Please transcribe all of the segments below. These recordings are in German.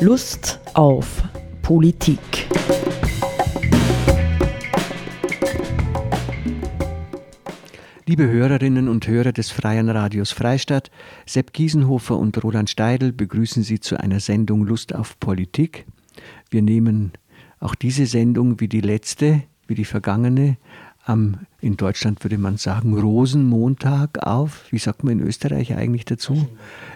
Lust auf Politik. Liebe Hörerinnen und Hörer des Freien Radios Freistadt, Sepp Giesenhofer und Roland Steidl begrüßen Sie zu einer Sendung Lust auf Politik. Wir nehmen auch diese Sendung wie die letzte, wie die vergangene, am, in Deutschland würde man sagen, Rosenmontag auf. Wie sagt man in Österreich eigentlich dazu?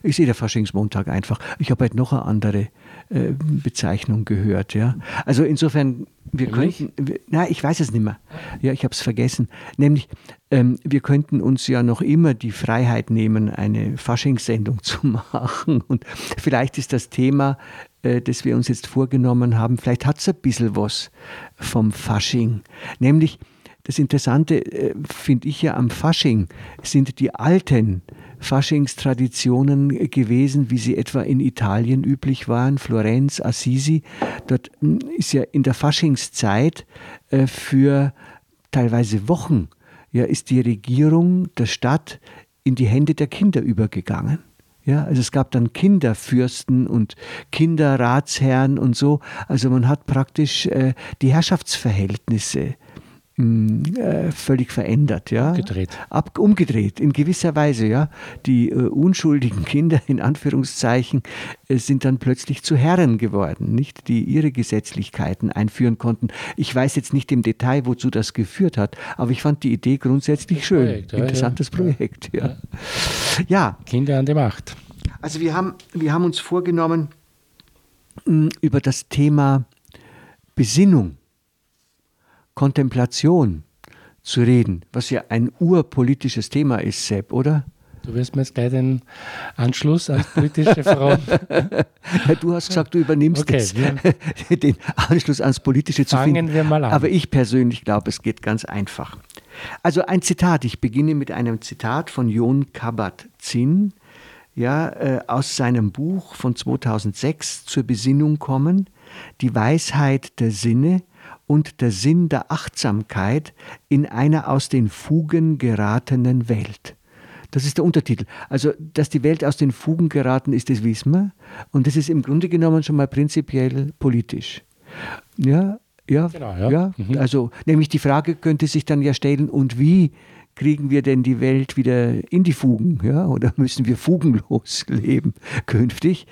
Ich sehe der Faschingsmontag einfach. Ich habe halt noch eine andere äh, Bezeichnung gehört. Ja. Also insofern, wir könnten, wir, na, ich weiß es nicht mehr. Ja, ich habe es vergessen. Nämlich, ähm, wir könnten uns ja noch immer die Freiheit nehmen, eine Faschingssendung zu machen. Und vielleicht ist das Thema, äh, das wir uns jetzt vorgenommen haben, vielleicht hat es ein bisschen was vom Fasching. Nämlich, das Interessante äh, finde ich ja am Fasching sind die alten Faschingstraditionen gewesen, wie sie etwa in Italien üblich waren, Florenz, Assisi. Dort hm, ist ja in der Faschingszeit äh, für teilweise Wochen ja, ist die Regierung der Stadt in die Hände der Kinder übergegangen. Ja, also es gab dann Kinderfürsten und Kinderratsherren und so. Also man hat praktisch äh, die Herrschaftsverhältnisse äh, völlig verändert, ja. Umgedreht. Ab, umgedreht, in gewisser Weise, ja. Die äh, unschuldigen Kinder, in Anführungszeichen, äh, sind dann plötzlich zu Herren geworden, nicht? Die ihre Gesetzlichkeiten einführen konnten. Ich weiß jetzt nicht im Detail, wozu das geführt hat, aber ich fand die Idee grundsätzlich schön. Projekt, ja, Interessantes ja. Projekt, ja. ja. Kinder an der Macht. Also wir haben, wir haben uns vorgenommen, über das Thema Besinnung Kontemplation zu reden, was ja ein urpolitisches Thema ist, Sepp, oder? Du wirst mir jetzt gleich den Anschluss als politische Frau. du hast gesagt, du übernimmst okay, es, den Anschluss ans Politische zu Fangen finden. wir mal an. Aber ich persönlich glaube, es geht ganz einfach. Also ein Zitat, ich beginne mit einem Zitat von Jon Kabat-Zinn, ja, äh, aus seinem Buch von 2006 zur Besinnung kommen, die Weisheit der Sinne und der Sinn der Achtsamkeit in einer aus den Fugen geratenen Welt. Das ist der Untertitel. Also, dass die Welt aus den Fugen geraten ist, das wissen wir. Und das ist im Grunde genommen schon mal prinzipiell politisch. Ja, ja, genau, ja. ja. Mhm. Also, nämlich die Frage könnte sich dann ja stellen, und wie kriegen wir denn die Welt wieder in die Fugen? Ja? Oder müssen wir fugenlos leben künftig?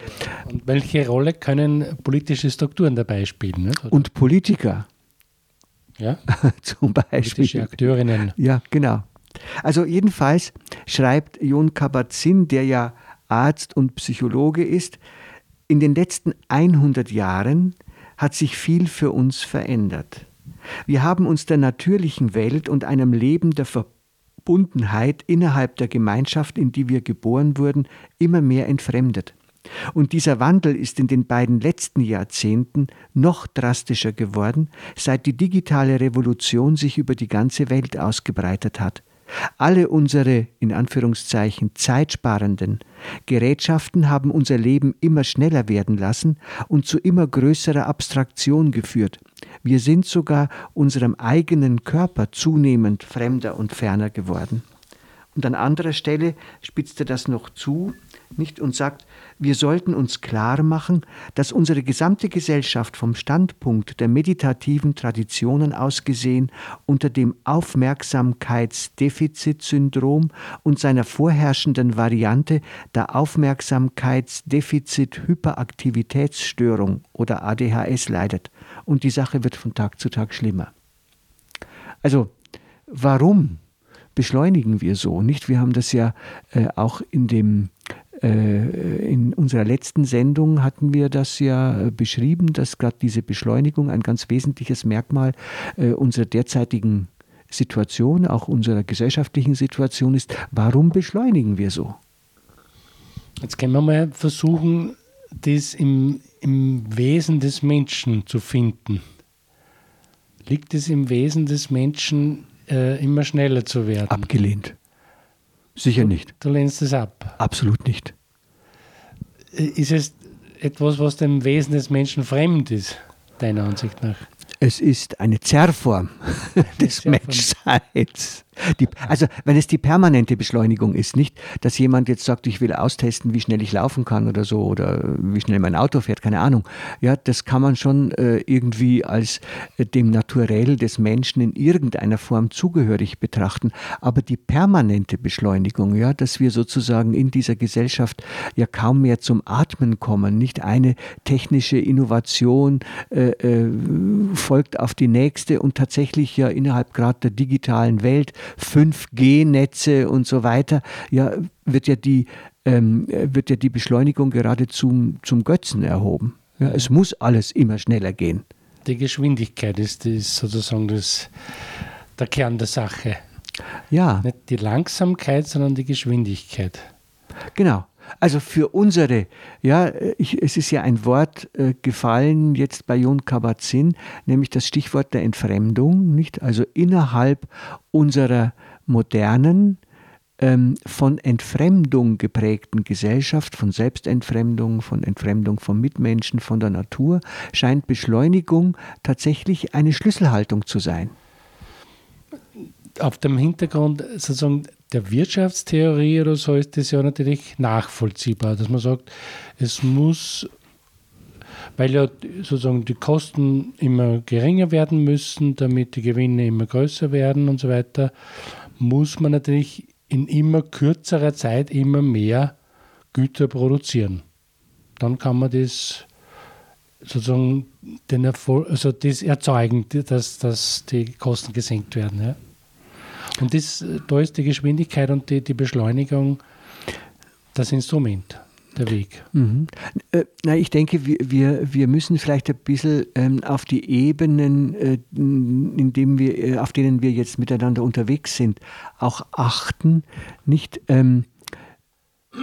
Und welche Rolle können politische Strukturen dabei spielen? Ne? Und Politiker. Ja? Zum Beispiel. Politische Akteurinnen. Ja, genau. Also jedenfalls schreibt Jon Kabat-Zinn, der ja Arzt und Psychologe ist, in den letzten 100 Jahren hat sich viel für uns verändert. Wir haben uns der natürlichen Welt und einem Leben der Verbundenheit innerhalb der Gemeinschaft, in die wir geboren wurden, immer mehr entfremdet. Und dieser Wandel ist in den beiden letzten Jahrzehnten noch drastischer geworden, seit die digitale Revolution sich über die ganze Welt ausgebreitet hat. Alle unsere, in Anführungszeichen, zeitsparenden Gerätschaften haben unser Leben immer schneller werden lassen und zu immer größerer Abstraktion geführt. Wir sind sogar unserem eigenen Körper zunehmend fremder und ferner geworden. Und an anderer Stelle spitzt er das noch zu, nicht und sagt, wir sollten uns klar machen, dass unsere gesamte Gesellschaft vom Standpunkt der meditativen Traditionen aus gesehen unter dem Aufmerksamkeitsdefizitsyndrom und seiner vorherrschenden Variante der Aufmerksamkeitsdefizit-Hyperaktivitätsstörung oder ADHS leidet. Und die Sache wird von Tag zu Tag schlimmer. Also, warum beschleunigen wir so? Nicht? Wir haben das ja äh, auch in dem in unserer letzten Sendung hatten wir das ja äh, beschrieben, dass gerade diese Beschleunigung ein ganz wesentliches Merkmal äh, unserer derzeitigen Situation, auch unserer gesellschaftlichen Situation ist. Warum beschleunigen wir so? Jetzt können wir mal versuchen, das im, im Wesen des Menschen zu finden. Liegt es im Wesen des Menschen, äh, immer schneller zu werden? Abgelehnt. Sicher nicht. Du lehnst es ab? Absolut nicht. Ist es etwas, was dem Wesen des Menschen fremd ist, deiner Ansicht nach? Es ist eine Zerrform des Zerrform. Menschseins. Die, also wenn es die permanente Beschleunigung ist, nicht, dass jemand jetzt sagt, ich will austesten, wie schnell ich laufen kann oder so oder wie schnell mein Auto fährt, keine Ahnung. Ja, das kann man schon äh, irgendwie als äh, dem Naturell des Menschen in irgendeiner Form zugehörig betrachten. Aber die permanente Beschleunigung, ja, dass wir sozusagen in dieser Gesellschaft ja kaum mehr zum Atmen kommen, nicht eine technische Innovation äh, äh folgt auf die nächste und tatsächlich ja innerhalb gerade der digitalen Welt 5G-Netze und so weiter, ja, wird ja die, ähm, wird ja die Beschleunigung gerade zum, zum Götzen erhoben. Ja, es muss alles immer schneller gehen. Die Geschwindigkeit ist, ist sozusagen das, der Kern der Sache. Ja. Nicht die Langsamkeit, sondern die Geschwindigkeit. Genau. Also für unsere, ja, ich, es ist ja ein Wort äh, gefallen jetzt bei Jon Kabat-Zinn, nämlich das Stichwort der Entfremdung, nicht? Also innerhalb unserer modernen, ähm, von Entfremdung geprägten Gesellschaft, von Selbstentfremdung, von Entfremdung von Mitmenschen, von der Natur, scheint Beschleunigung tatsächlich eine Schlüsselhaltung zu sein. Auf dem Hintergrund sozusagen der Wirtschaftstheorie oder so ist das ja natürlich nachvollziehbar, dass man sagt, es muss, weil ja sozusagen die Kosten immer geringer werden müssen, damit die Gewinne immer größer werden und so weiter, muss man natürlich in immer kürzerer Zeit immer mehr Güter produzieren. Dann kann man das sozusagen den Erfolg, also das erzeugen, dass, dass die Kosten gesenkt werden. Ja. Und das, da ist die Geschwindigkeit und die, die Beschleunigung das Instrument der Weg. Mhm. Äh, na, ich denke, wir, wir, müssen vielleicht ein bisschen ähm, auf die Ebenen, äh, in dem wir, äh, auf denen wir jetzt miteinander unterwegs sind, auch achten. Nicht, ähm,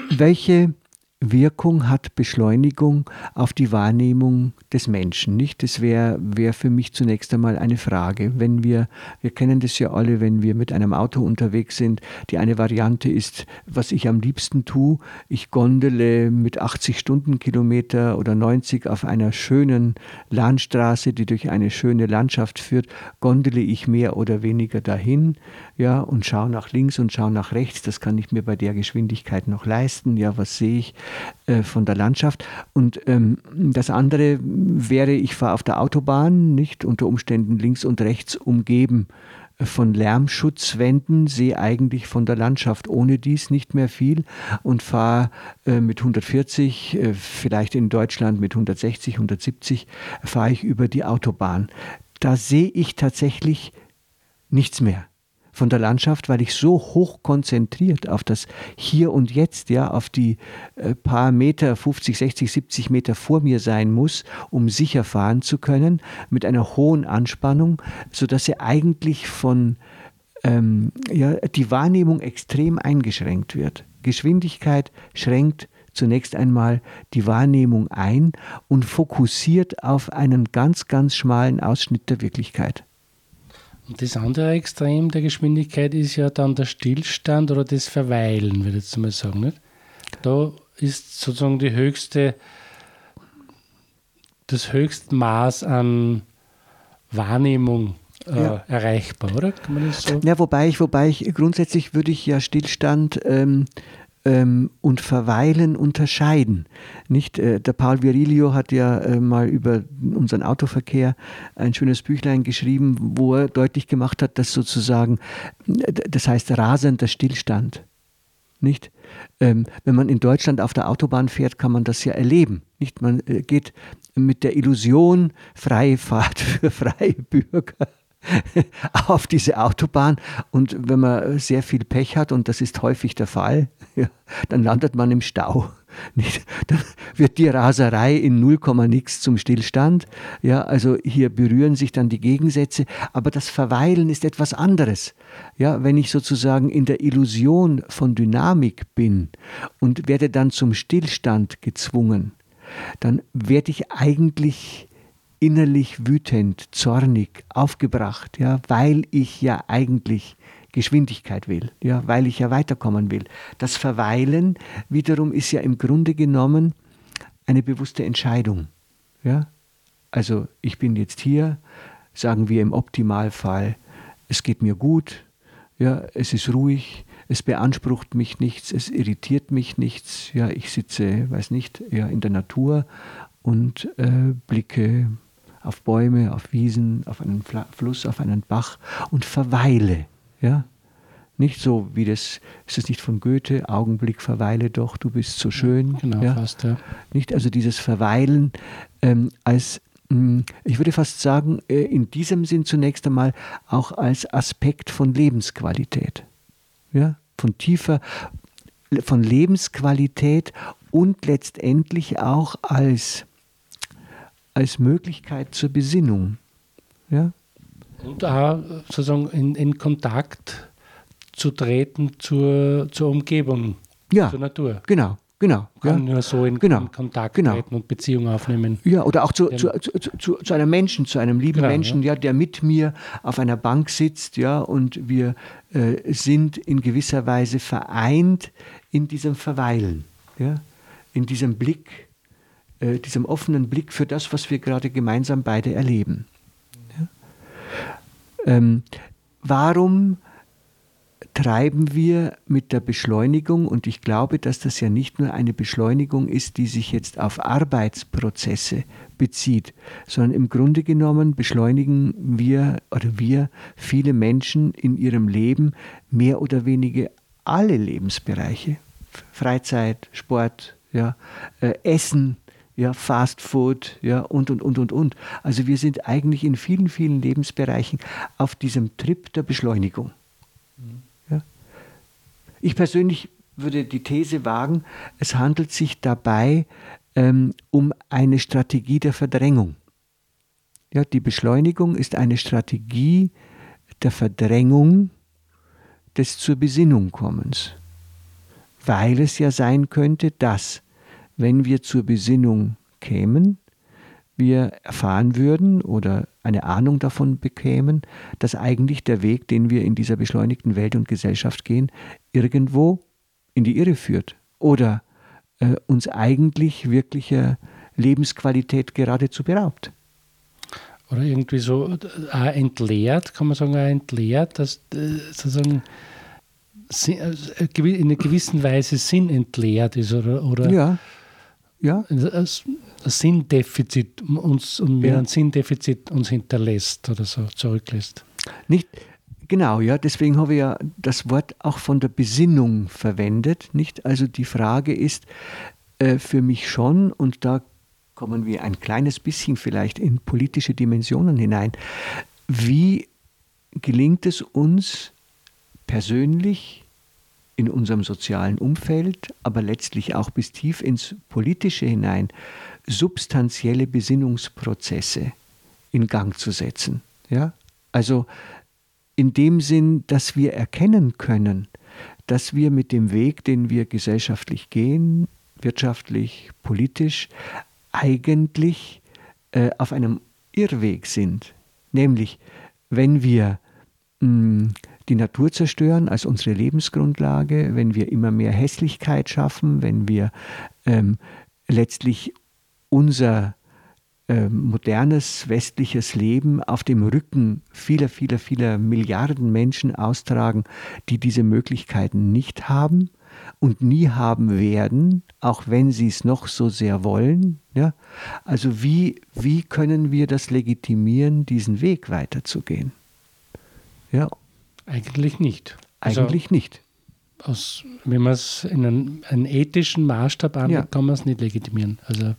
welche Wirkung hat Beschleunigung auf die Wahrnehmung des Menschen? Nicht? Das wäre wär für mich zunächst einmal eine Frage. Wenn wir, wir kennen das ja alle, wenn wir mit einem Auto unterwegs sind. Die eine Variante ist, was ich am liebsten tue. Ich gondele mit 80 Stundenkilometer oder 90 auf einer schönen Landstraße, die durch eine schöne Landschaft führt, gondele ich mehr oder weniger dahin, ja, und schaue nach links und schaue nach rechts. Das kann ich mir bei der Geschwindigkeit noch leisten. Ja, was sehe ich? Äh, von der Landschaft. Und ähm, das andere wäre, ich fahre auf der Autobahn, nicht unter Umständen links und rechts umgeben von Lärmschutzwänden, sehe eigentlich von der Landschaft ohne dies nicht mehr viel und fahre äh, mit 140, äh, vielleicht in Deutschland mit 160, 170, fahre ich über die Autobahn. Da sehe ich tatsächlich nichts mehr von der Landschaft, weil ich so hoch konzentriert auf das Hier und Jetzt, ja, auf die äh, paar Meter, 50, 60, 70 Meter vor mir sein muss, um sicher fahren zu können, mit einer hohen Anspannung, sodass sie eigentlich von ähm, ja, die Wahrnehmung extrem eingeschränkt wird. Geschwindigkeit schränkt zunächst einmal die Wahrnehmung ein und fokussiert auf einen ganz, ganz schmalen Ausschnitt der Wirklichkeit. Und das andere Extrem der Geschwindigkeit ist ja dann der Stillstand oder das Verweilen, würde ich jetzt mal sagen. Nicht? Da ist sozusagen die höchste, das höchste Maß an Wahrnehmung äh, ja. erreichbar, oder? Kann man das so? Ja, wobei ich, wobei ich grundsätzlich würde ich ja Stillstand ähm, ähm, und Verweilen unterscheiden. Nicht, äh, der Paul Virilio hat ja äh, mal über unseren Autoverkehr ein schönes Büchlein geschrieben, wo er deutlich gemacht hat, dass sozusagen, das heißt rasender Stillstand. Nicht? Ähm, wenn man in Deutschland auf der Autobahn fährt, kann man das ja erleben. Nicht? Man äh, geht mit der Illusion freie Fahrt für freie Bürger auf diese Autobahn und wenn man sehr viel Pech hat, und das ist häufig der Fall, dann landet man im Stau. Dann wird die Raserei in 0, nix zum Stillstand. Ja, also hier berühren sich dann die Gegensätze, aber das Verweilen ist etwas anderes. Ja, wenn ich sozusagen in der Illusion von Dynamik bin und werde dann zum Stillstand gezwungen, dann werde ich eigentlich innerlich wütend, zornig, aufgebracht, ja, weil ich ja eigentlich Geschwindigkeit will, ja, weil ich ja weiterkommen will. Das Verweilen wiederum ist ja im Grunde genommen eine bewusste Entscheidung. Ja? Also ich bin jetzt hier, sagen wir im Optimalfall, es geht mir gut, Ja, es ist ruhig, es beansprucht mich nichts, es irritiert mich nichts. Ja, ich sitze, weiß nicht, ja, in der Natur und äh, blicke auf Bäume, auf Wiesen, auf einen Fluss, auf einen Bach und verweile. Ja? Nicht so wie das, ist es nicht von Goethe, Augenblick verweile doch, du bist so schön. Ja, genau, ja? fast, ja. Nicht, also dieses Verweilen ähm, als, mh, hm, ich würde fast sagen, äh, in diesem Sinn zunächst einmal auch als Aspekt von Lebensqualität. Ja? Von tiefer, von Lebensqualität und letztendlich auch als als Möglichkeit zur Besinnung. Ja? Und auch sozusagen in, in Kontakt zu treten zur, zur Umgebung, ja, zur Natur. Genau, genau. Kann ja. nur so in, genau, in Kontakt genau. treten und Beziehung aufnehmen. Ja, oder auch zu, zu, zu, zu, einem Menschen, zu einem lieben genau, Menschen, ja. ja. der mit mir auf einer Bank sitzt, ja, und wir äh, sind in gewisser Weise vereint in diesem Verweilen, ja, in diesem Blick äh, diesem offenen Blick für das, was wir gerade gemeinsam beide erleben. Ja? Ähm, warum treiben wir mit der Beschleunigung, und ich glaube, dass das ja nicht nur eine Beschleunigung ist, die sich jetzt auf Arbeitsprozesse bezieht, sondern im Grunde genommen beschleunigen wir oder wir viele Menschen in ihrem Leben mehr oder weniger alle Lebensbereiche. Freizeit, Sport, ja, äh, Essen, ja, Fast Food, ja, und, und, und, und, und. Also wir sind eigentlich in vielen, vielen Lebensbereichen auf diesem Trip der Beschleunigung. Mhm. Ja. Ich persönlich würde die These wagen, es handelt sich dabei ähm, um eine Strategie der Verdrängung. Ja, die Beschleunigung ist eine Strategie der Verdrängung des zur Besinnung kommens, weil es ja sein könnte, dass wenn wir zur Besinnung kämen, wir erfahren würden oder eine Ahnung davon bekämen, dass eigentlich der Weg, den wir in dieser beschleunigten Welt und Gesellschaft gehen, irgendwo in die Irre führt oder äh, uns eigentlich wirklicher Lebensqualität geradezu beraubt. Oder irgendwie so äh, entleert, kann man sagen, auch entleert, dass äh, sozusagen äh, in einer gewissen Weise Sinn entleert ist oder, oder ja ja. ein Sinndefizit uns und ja. ein Sinndefizit uns hinterlässt oder so zurücklässt. Nicht genau, ja. Deswegen habe ich ja das Wort auch von der Besinnung verwendet. Nicht, also die Frage ist äh, für mich schon und da kommen wir ein kleines bisschen vielleicht in politische Dimensionen hinein. Wie gelingt es uns persönlich in unserem sozialen Umfeld, aber letztlich auch bis tief ins Politische hinein, substanzielle Besinnungsprozesse in Gang zu setzen. Ja? Also in dem Sinn, dass wir erkennen können, dass wir mit dem Weg, den wir gesellschaftlich gehen, wirtschaftlich, politisch, eigentlich äh, auf einem Irrweg sind. Nämlich, wenn wir mh, mm, die Natur zerstören als unsere Lebensgrundlage, wenn wir immer mehr Hässlichkeit schaffen, wenn wir ähm, letztlich unser ähm, modernes westliches Leben auf dem Rücken vieler, vieler, vieler Milliarden Menschen austragen, die diese Möglichkeiten nicht haben und nie haben werden, auch wenn sie es noch so sehr wollen. Ja? Also wie, wie können wir das legitimieren, diesen Weg weiterzugehen? Ja, eigentlich nicht. Also Eigentlich also, nicht. Aus, wenn man es in einen, einen, ethischen Maßstab anlegt, ja. kann man es nicht legitimieren. Also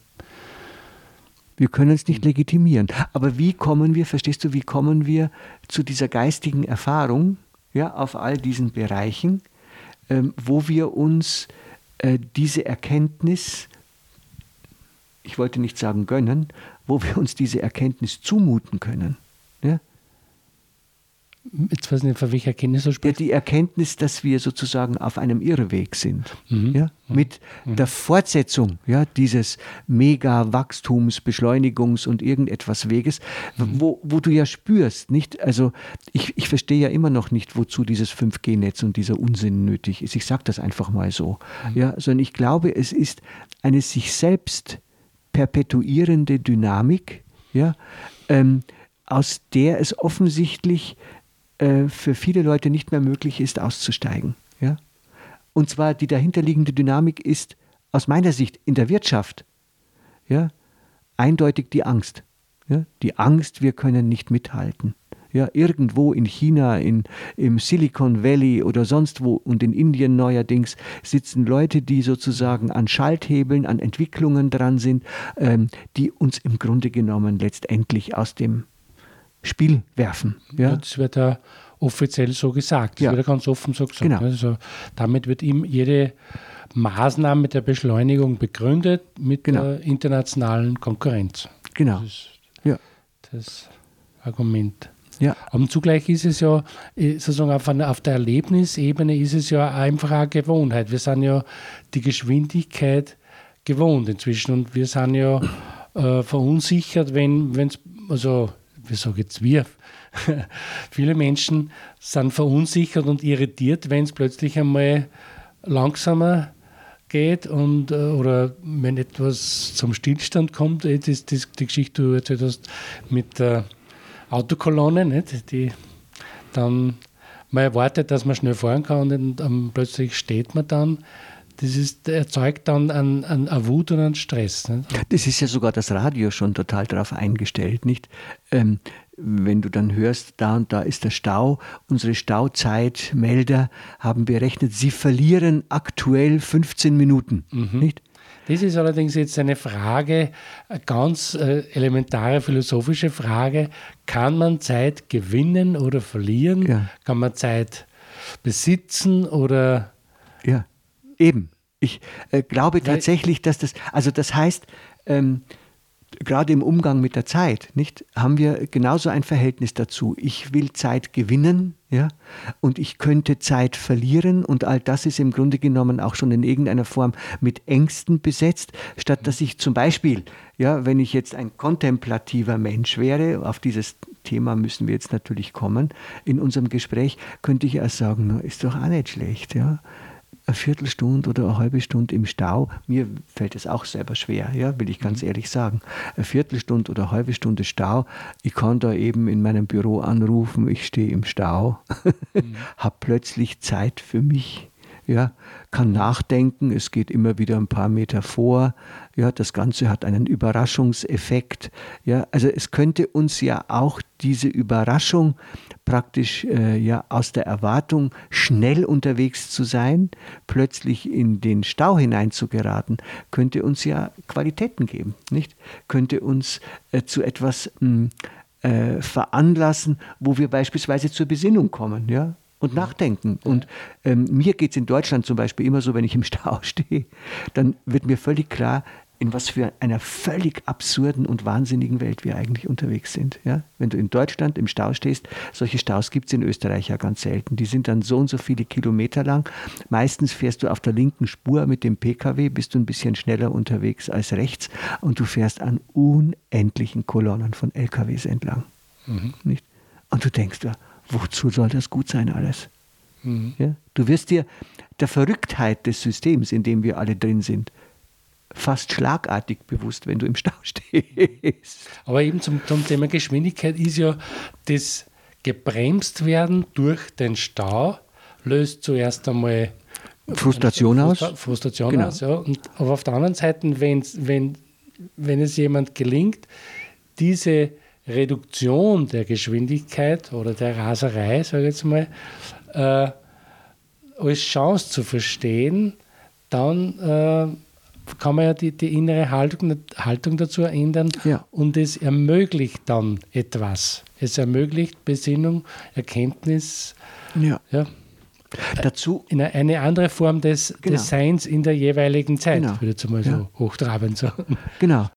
wir können es nicht legitimieren. Aber wie kommen wir, verstehst du, wie kommen wir zu dieser geistigen Erfahrung ja, auf all diesen Bereichen, ähm, wo wir uns äh, diese Erkenntnis, ich wollte nicht sagen gönnen, wo wir uns diese Erkenntnis zumuten können. Ja? Jetzt weiß ich nicht, von welcher Erkenntnis du sprichst. Ja, die Erkenntnis, dass wir sozusagen auf einem Irrweg sind. Mhm. Ja? Mhm. Mit mhm. der Fortsetzung ja, dieses Mega-Wachstums-, Beschleunigungs- und irgendetwas Weges, mhm. wo, wo du ja spürst, nicht? Also, ich, ich verstehe ja immer noch nicht, wozu dieses 5G-Netz und dieser Unsinn nötig ist. Ich sage das einfach mal so. Mhm. Ja? Sondern ich glaube, es ist eine sich selbst perpetuierende Dynamik, ja? Ähm, aus der es offensichtlich äh, für viele Leute nicht mehr möglich ist, auszusteigen. Ja? Und zwar die dahinterliegende Dynamik ist aus meiner Sicht in der Wirtschaft ja, eindeutig die Angst. Ja? Die Angst, wir können nicht mithalten. Ja, irgendwo in China, in, im Silicon Valley oder sonst wo und in Indien neuerdings sitzen Leute, die sozusagen an Schalthebeln, an Entwicklungen dran sind, ähm, die uns im Grunde genommen letztendlich aus dem Spiel werfen. Ja? Das wird ja offiziell so gesagt. Das ja. wird ja ganz offen so gesagt. Genau. Also damit wird ihm jede Maßnahme der Beschleunigung begründet mit genau. der internationalen Konkurrenz. Genau. Das ist ja. das Argument. Ja. Aber zugleich ist es ja, äh, sozusagen auf, einer, auf der Erlebnisebene ist es ja einfach eine Gewohnheit. Wir sind ja die Geschwindigkeit gewohnt inzwischen und wir sind ja äh, verunsichert, wenn es, also, wie sage jetzt wir, viele Menschen sind verunsichert und irritiert, wenn es plötzlich einmal langsamer geht und, äh, oder wenn etwas zum Stillstand kommt, das, das, die Geschichte, die du erzählt hast, mit der Autokolonne, nicht? die dann man erwartet, dass man schnell fahren kann und dann plötzlich steht man dann. Das ist, erzeugt dann einen, einen, Wut und einen Stress. Nicht? Das ist ja sogar das Radio schon total darauf eingestellt, nicht? Ähm, wenn du dann hörst, da und da ist der Stau, unsere Stauzeitmelder haben berechnet, sie verlieren aktuell 15 Minuten, mhm. nicht? Das ist allerdings jetzt eine Frage, eine ganz äh, elementare philosophische Frage. Kann man Zeit gewinnen oder verlieren? Ja. Kann man Zeit besitzen oder. Ja, eben. Ich äh, glaube tatsächlich, dass das, also das heißt, ähm, gerade im Umgang mit der Zeit, nicht, haben wir genauso ein Verhältnis dazu. Ich will Zeit gewinnen, ja, und ich könnte Zeit verlieren und all das ist im Grunde genommen auch schon in irgendeiner Form mit Ängsten besetzt, statt dass ich zum Beispiel, ja, wenn ich jetzt ein kontemplativer Mensch wäre, auf dieses Thema müssen wir jetzt natürlich kommen in unserem Gespräch, könnte ich ja sagen, ist doch auch nicht schlecht, ja eine Viertelstunde oder eine halbe Stunde im Stau, mir fällt es auch selber schwer, ja, will ich ganz mhm. ehrlich sagen. Eine Viertelstunde oder eine halbe Stunde Stau, ich kann da eben in meinem Büro anrufen, ich stehe im Stau, mhm. habe plötzlich Zeit für mich ja, kann nachdenken, es geht immer wieder ein paar Meter vor, ja, das Ganze hat einen Überraschungseffekt, ja, also es könnte uns ja auch diese Überraschung praktisch äh, ja aus der Erwartung schnell unterwegs zu sein, plötzlich in den Stau hineinzugeraten, könnte uns ja Qualitäten geben, nicht? Könnte uns äh, zu etwas mh, hm, äh, veranlassen, wo wir beispielsweise zur Besinnung kommen, ja, und nachdenken. Und ähm, mir geht es in Deutschland zum Beispiel immer so, wenn ich im Stau stehe, dann wird mir völlig klar, in was für einer völlig absurden und wahnsinnigen Welt wir eigentlich unterwegs sind. Ja? Wenn du in Deutschland im Stau stehst, solche Staus gibt es in Österreich ja ganz selten. Die sind dann so und so viele Kilometer lang. Meistens fährst du auf der linken Spur mit dem Pkw, bist du ein bisschen schneller unterwegs als rechts und du fährst an unendlichen Kolonnen von LKWs entlang. Mhm. Nicht? Und du denkst, ja, wozu soll das gut sein alles? Mhm. Ja? Du wirst dir der Verrücktheit des Systems, in dem wir alle drin sind, fast schlagartig bewusst, wenn du im Stau stehst. Aber eben zum, zum Thema Geschwindigkeit ist ja das gebremst werden durch den Stau löst zuerst einmal Frustration aus. Frustration genau. aus, ja. Und, aber auf der anderen Seite, wenn, wenn, wenn es jemand gelingt, diese Reduktion der Geschwindigkeit oder der Raserei, sage ich jetzt mal, äh, als Chance zu verstehen, dann äh, kann man ja die, die innere Haltung, Haltung dazu ändern ja. und es ermöglicht dann etwas. Es ermöglicht Besinnung, Erkenntnis. Ja. ja. Dazu in eine andere Form des, genau. des Seins in der jeweiligen Zeit, genau. würde ich mal so ja. hochtrabend sagen. Genau.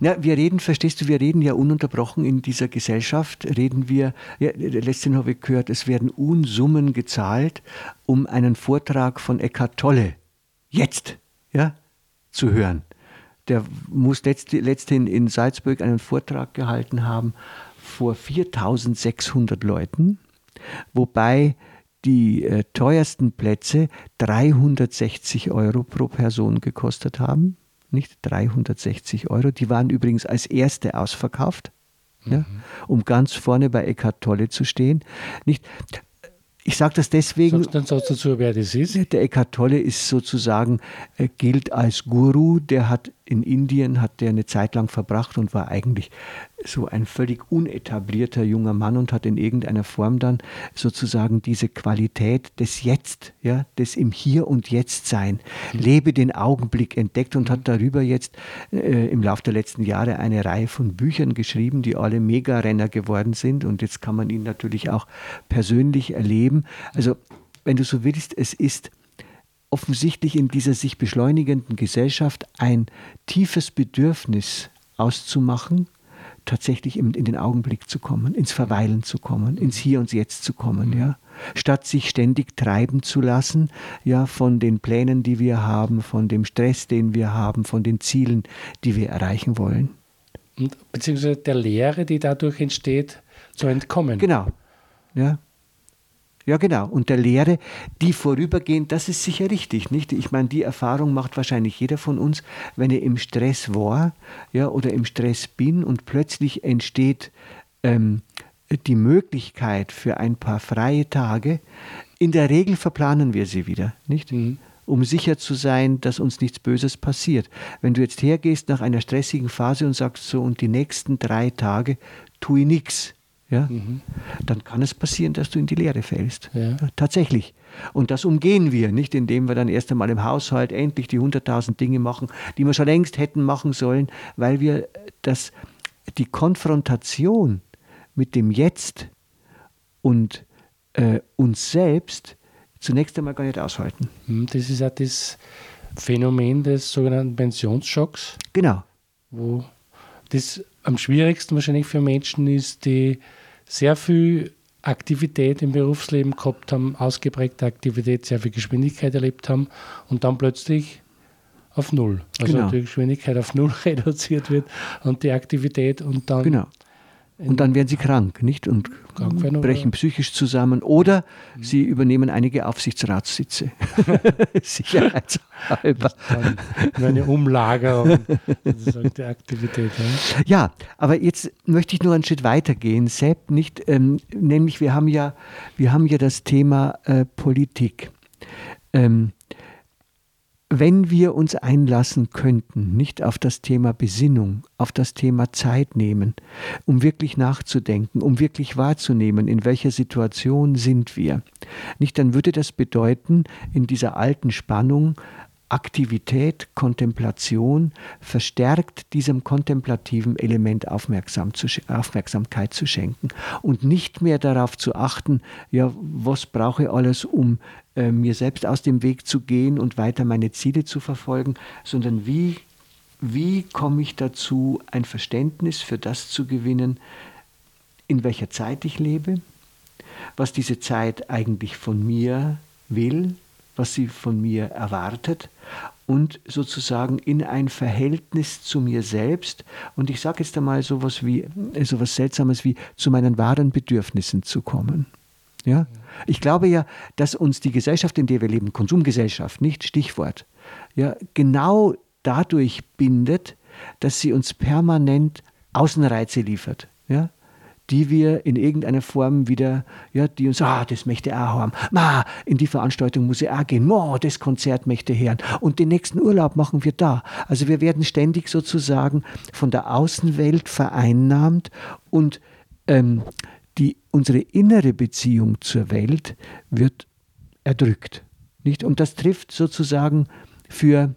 Ja, wir reden, verstehst du, wir reden ja ununterbrochen in dieser Gesellschaft, reden wir, ja, letztens habe ich gehört, es werden Unsummen gezahlt, um einen Vortrag von Eckhart Tolle jetzt ja, zu hören. Der muss letzt, letzthin in Salzburg einen Vortrag gehalten haben vor 4600 Leuten, wobei die äh, teuersten Plätze 360 Euro pro Person gekostet haben. Nicht 360 Euro. Die waren übrigens als erste ausverkauft, mhm. ja, um ganz vorne bei Eckhart Tolle zu stehen. Nicht, ich sage das deswegen. Sagst dann sagst du dazu, wer das ist? Der Eckhart Tolle ist sozusagen, äh, gilt als Guru. Der hat in Indien, hat der eine Zeit lang verbracht und war eigentlich so ein völlig unetablierter junger Mann und hat in irgendeiner Form dann sozusagen diese Qualität des Jetzt, ja, des im Hier und Jetzt sein, mhm. lebe den Augenblick entdeckt und hat darüber jetzt äh, im Laufe der letzten Jahre eine Reihe von Büchern geschrieben, die alle Mega-Renner geworden sind und jetzt kann man ihn natürlich auch persönlich erleben. Also, wenn du so willst, es ist offensichtlich in dieser sich beschleunigenden Gesellschaft ein tiefes Bedürfnis auszumachen, tatsächlich in, in, den Augenblick zu kommen, ins Verweilen zu kommen, ins Hier und Jetzt zu kommen, ja. Statt sich ständig treiben zu lassen, ja, von den Plänen, die wir haben, von dem Stress, den wir haben, von den Zielen, die wir erreichen wollen. Und, beziehungsweise der Lehre, die dadurch entsteht, zu entkommen. Genau. Ja. Ja, genau. Und der Lehre, die vorübergehend, das ist sicher richtig, nicht? Ich meine, die Erfahrung macht wahrscheinlich jeder von uns, wenn er im Stress war, ja, oder im Stress bin und plötzlich entsteht ähm, die Möglichkeit für ein paar freie Tage. In der Regel verplanen wir sie wieder, nicht? Mhm um sicher zu sein, dass uns nichts Böses passiert. Wenn du jetzt hergehst nach einer stressigen Phase und sagst so, und die nächsten drei Tage tue ich nichts, ja, mhm. dann kann es passieren, dass du in die Leere fällst. Ja. Tatsächlich. Und das umgehen wir, nicht indem wir dann erst einmal im Haushalt endlich die 100.000 Dinge machen, die wir schon längst hätten machen sollen, weil wir das, die Konfrontation mit dem Jetzt und äh, uns selbst zunächst einmal gar nicht aushalten. Hm, das ist ja das Phänomen des sogenannten Pensionsschocks. Genau. Wo das am schwierigsten wahrscheinlich für Menschen ist, die sehr viel Aktivität im Berufsleben gehabt haben, ausgeprägte Aktivität, sehr viel Geschwindigkeit erlebt haben und dann plötzlich auf Null. Also genau. die Geschwindigkeit auf Null reduziert wird und die Aktivität und dann genau. Und dann werden sie krank, nicht? Und brechen psychisch zusammen. Oder mhm. sie übernehmen einige Aufsichtsratssitze. Sicherheitshalber. Nur eine Umlagerung der Aktivität. Ja. ja, aber jetzt möchte ich nur einen Schritt weitergehen, Sepp, nicht? Ähm, nämlich wir haben ja, wir haben ja das Thema äh, Politik. Ähm, wenn wir uns einlassen könnten, nicht auf das Thema Besinnung, auf das Thema Zeit nehmen, um wirklich nachzudenken, um wirklich wahrzunehmen, in welcher Situation sind wir, nicht, dann würde das bedeuten, in dieser alten Spannung Aktivität, Kontemplation verstärkt diesem kontemplativen Element Aufmerksam zu, Aufmerksamkeit zu schenken und nicht mehr darauf zu achten, ja, was brauche ich alles, um äh, mir selbst aus dem Weg zu gehen und weiter meine Ziele zu verfolgen, sondern wie, wie komme ich dazu, ein Verständnis für das zu gewinnen, in welcher Zeit ich lebe, was diese Zeit eigentlich von mir will, was sie von mir erwartet und sozusagen in ein Verhältnis zu mir selbst und ich sage jetzt einmal sowas wie sowas seltsames wie zu meinen wahren Bedürfnissen zu kommen. Ja? Ich glaube ja, dass uns die Gesellschaft, in der wir leben, Konsumgesellschaft, nicht Stichwort, ja, genau dadurch bindet, dass sie uns permanent Außenreize liefert. Ja? die wir in irgendeiner Form wieder, ja, die uns, ah, das möchte er haben, ma, in die Veranstaltung muss er auch gehen, mo, das Konzert möchte er hören und den nächsten Urlaub machen wir da. Also wir werden ständig sozusagen von der Außenwelt vereinnahmt und ähm, die, unsere innere Beziehung zur Welt wird erdrückt. Nicht? Und das trifft sozusagen für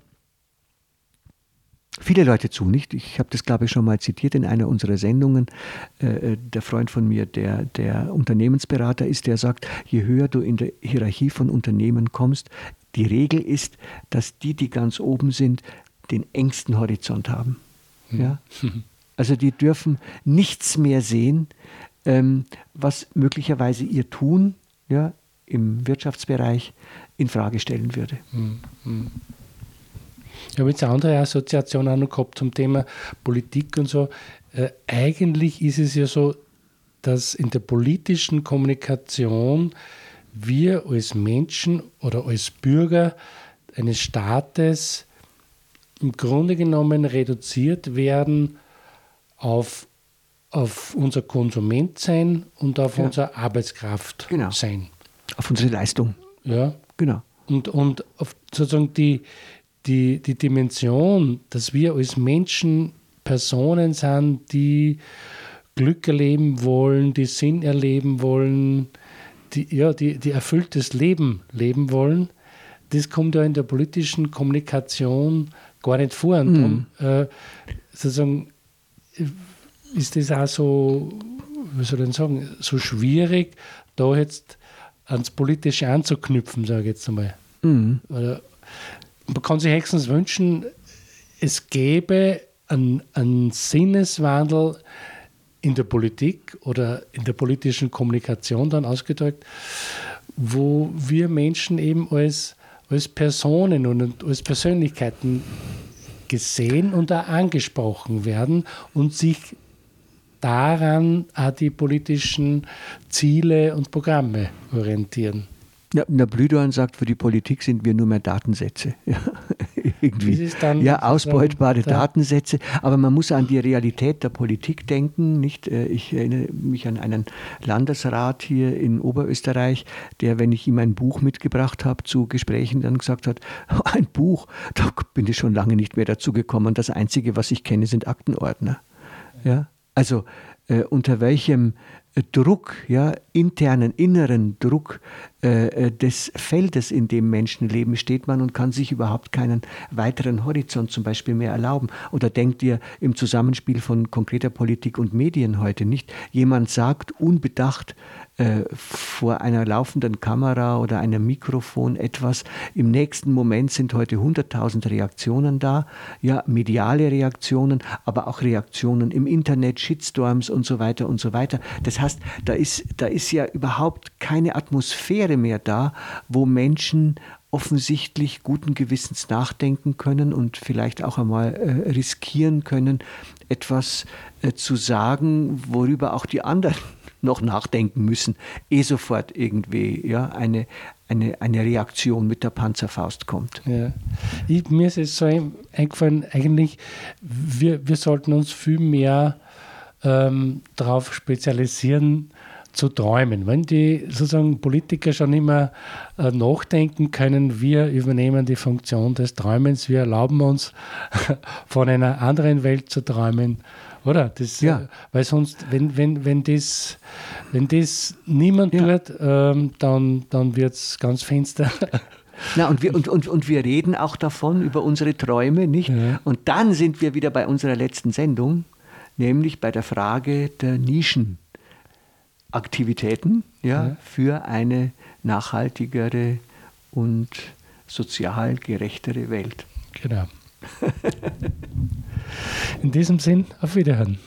viele Leute zu, nicht? Ich habe das, glaube ich, schon mal zitiert in einer unserer Sendungen. Äh, äh, der Freund von mir, der, der Unternehmensberater ist, der sagt, je höher du in der Hierarchie von Unternehmen kommst, die Regel ist, dass die, die ganz oben sind, den engsten Horizont haben. Ja? Also die dürfen nichts mehr sehen, ähm, was möglicherweise ihr Tun ja, im Wirtschaftsbereich in Frage stellen würde. Ich habe jetzt eine andere Assoziation auch noch gehabt zum Thema Politik und so. Äh, eigentlich ist es ja so, dass in der politischen Kommunikation wir als Menschen oder als Bürger eines Staates im Grunde genommen reduziert werden auf, auf unser Konsument sein und auf Ja. unsere Arbeitskraft Genau. sein. Auf unsere Leistung. Ja? Genau. Und, und auf sozusagen die, die, die Dimension, dass wir als Menschen Personen sind, die Glück erleben wollen, die Sinn erleben wollen, die, ja, die, die erfülltes Leben leben wollen, das kommt ja in der politischen Kommunikation gar nicht vor. Und darum, äh, sozusagen ist das auch so, wie soll ich sagen, so schwierig, da jetzt ans Politische anzuknüpfen, sage ich jetzt einmal. Mhm. Man kann sich höchstens wünschen, es gäbe einen, einen Sinneswandel in der Politik oder in der politischen Kommunikation dann ausgedrückt, wo wir Menschen eben als, als Personen und als Persönlichkeiten gesehen und auch angesprochen werden und sich daran auch die politischen Ziele und Programme orientieren. Ja, der Blüdorn sagt, für die Politik sind wir nur mehr Datensätze. Ja, irgendwie. Ja, ausbeutbare Datensätze. Aber man muss an die Realität der Politik denken. Nicht? Äh, Ich erinnere mich an einen Landesrat hier in Oberösterreich, der, wenn ich ihm ein Buch mitgebracht habe zu Gesprächen, dann gesagt hat, ein Buch, da bin ich schon lange nicht mehr dazu gekommen. Das Einzige, was ich kenne, sind Aktenordner. Ja? Also äh, unter welchem äh, Druck, ja, internen, inneren Druck äh, äh, des Feldes, in dem Menschen leben, steht man und kann sich überhaupt keinen weiteren Horizont zum Beispiel mehr erlauben. Oder denkt ihr im Zusammenspiel von konkreter Politik und Medien heute nicht? Jemand sagt unbedacht äh, vor einer laufenden Kamera oder einem Mikrofon etwas. Im nächsten Moment sind heute 100.000 Reaktionen da, ja, mediale Reaktionen, aber auch Reaktionen im Internet, Shitstorms und so weiter und so weiter. Das heißt, da ist, da ist ja überhaupt keine Atmosphäre mehr da, wo Menschen offensichtlich guten Gewissens nachdenken können und vielleicht auch einmal äh, riskieren können, etwas äh, zu sagen, worüber auch die anderen noch nachdenken müssen, eh sofort irgendwie ja, eine, eine, eine Reaktion mit der Panzerfaust kommt. Ja. Ich, mir ist es so ein- eingefallen, eigentlich, wir, wir sollten uns viel mehr ähm, darauf spezialisieren, zu träumen. Wenn die sozusagen Politiker schon immer äh, nachdenken können, wir übernehmen die Funktion des Träumens, wir erlauben uns von einer anderen Welt zu träumen. Oder? Das, Ja. äh, weil sonst, wenn, wenn, wenn, das, wenn das niemand Ja. tut, ähm, dann, dann wird es ganz finster. Na, und, wir, und, und, und wir reden auch davon, über unsere Träume, nicht? Ja. Und dann sind wir wieder bei unserer letzten Sendung, nämlich bei der Frage der Nischenaktivitäten ja, Ja. für eine nachhaltigere und sozial gerechtere Welt. Genau. In diesem Sinn, auf Wiederhören.